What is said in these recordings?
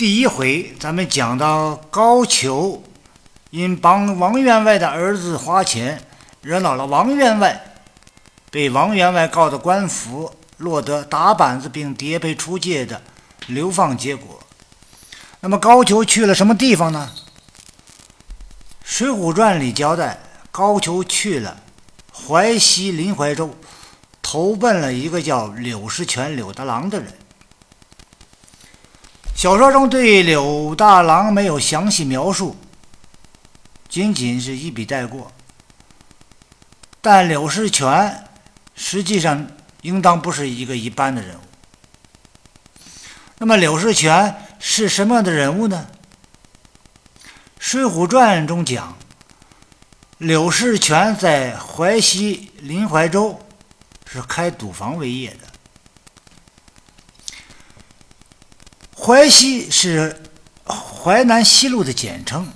第一回咱们讲到高俅因帮王员外的儿子花钱，惹恼了王员外，被王员外告到官府，落得打板子并跌配出界的流放结果。那么高俅去了什么地方呢？《水浒传》里交代，高俅去了淮西临淮州，投奔了一个叫柳石泉柳大郎的人。小说中对柳大郎没有详细描述，仅仅是一笔带过。但柳世全实际上应当不是一个一般的人物。那么柳世全是什么样的人物呢？《水浒传》中讲，柳世全在淮西临淮州是开赌坊为业的。淮西是淮南西路的简称，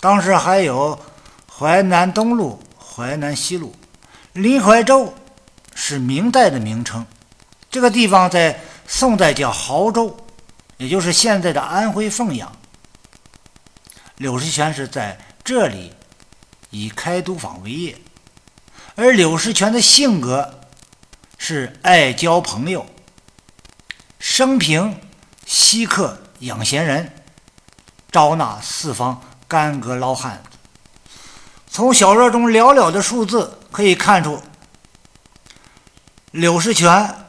当时还有淮南东路、淮南西路。临淮州是明代的名称，这个地方在宋代叫亳州，也就是现在的安徽凤阳。柳石泉是在这里以开赌坊为业，而柳石泉的性格是爱交朋友，生平。稀客养闲人，招纳四方干戈捞汉。从小说中寥寥的数字可以看出，柳石泉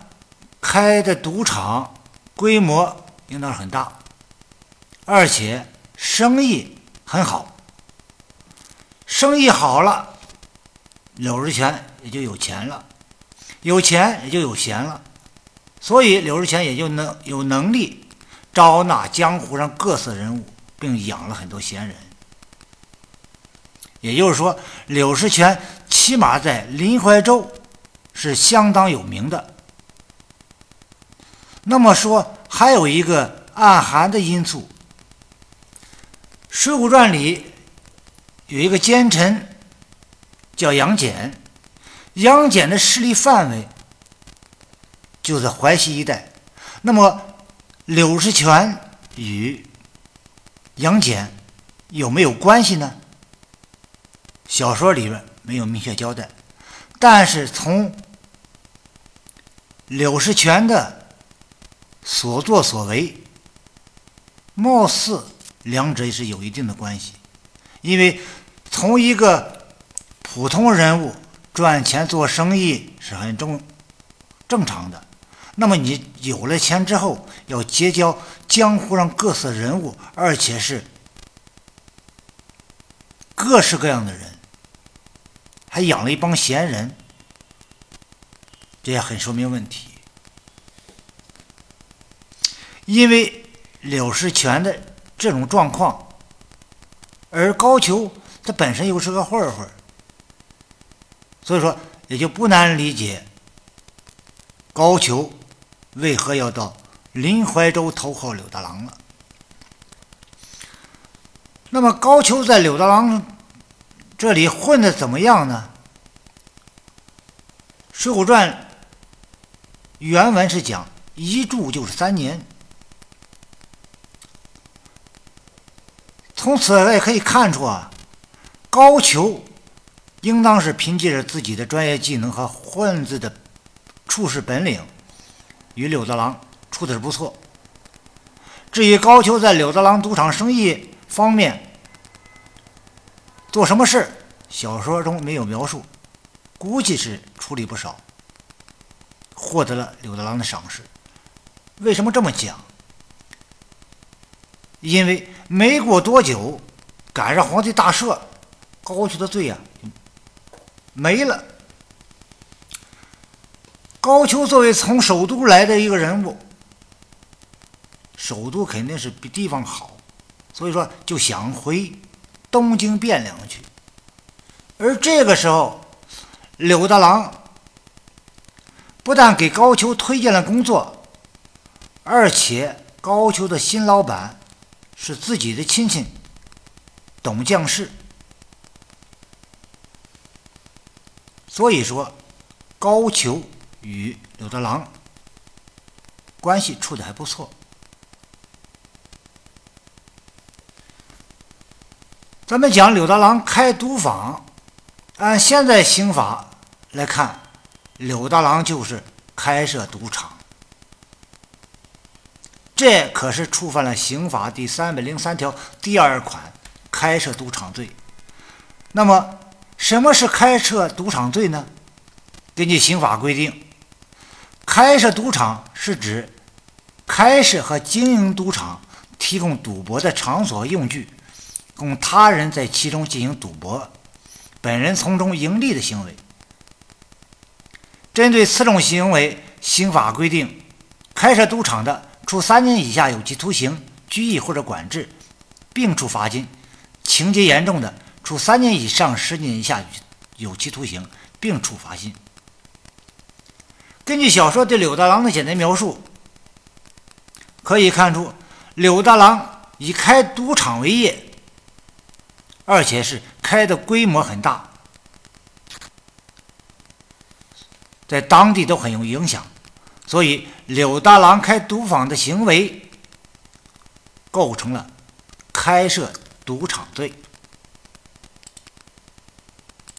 开的赌场规模应当很大，而且生意很好。生意好了，柳石泉也就有钱了，有钱也就有闲了，所以柳石泉也就能有能力。招纳江湖上各色人物，并养了很多闲人。也就是说，柳石泉起码在临淮州是相当有名的。那么说，还有一个暗含的因素，《水浒传》里有一个奸臣叫杨戬，杨戬的势力范围就在淮西一带。那么，柳石泉与杨戬有没有关系呢？小说里边没有明确交代，但是从柳石泉的所作所为，貌似两者是有一定的关系。因为从一个普通人物赚钱做生意是很正正常的。那么你有了钱之后，要结交江湖上各色人物，而且是各式各样的人，还养了一帮闲人，这也很说明问题。因为柳世全的这种状况，而高俅他本身又是个混混，所以说也就不难理解高俅。为何要到临淮州投靠柳大郎了？那么高俅在柳大郎这里混的怎么样呢？《水浒传》原文是讲一住就是三年。从此也可以看出啊，高俅应当是凭借着自己的专业技能和混子的处事本领。与柳德郎处的是不错。至于高俅在柳德郎赌场生意方面做什么事，小说中没有描述，估计是处理不少，获得了柳德郎的赏识。为什么这么讲？因为没过多久，赶上皇帝大赦，高俅的罪呀没了。高俅作为从首都来的一个人物，首都肯定是比地方好，所以说就想回东京汴梁去。而这个时候，柳大郎不但给高俅推荐了工作，而且高俅的新老板是自己的亲戚董将士，所以说高俅。与柳大郎关系处的还不错。咱们讲柳大郎开赌坊，按现在刑法来看，柳大郎就是开设赌场。这可是触犯了刑法第三百零三条第二款开设赌场罪。那么什么是开设赌场罪呢？根据刑法规定。开设赌场是指开设和经营赌场，提供赌博的场所用具。供他人在其中进行赌博，本人从中盈利的行为。针对此种行为，刑法规定，开设赌场的，处三年以下有期徒刑、拘役或者管制，并处罚金；情节严重的，处三年以上十年以下有期徒刑，并处罚金。根据小说对柳大郎的简单描述，可以看出，柳大郎以开赌场为业。而且是开的规模很大，在当地都很有影响，所以柳大郎开赌坊的行为构成了开设赌场罪。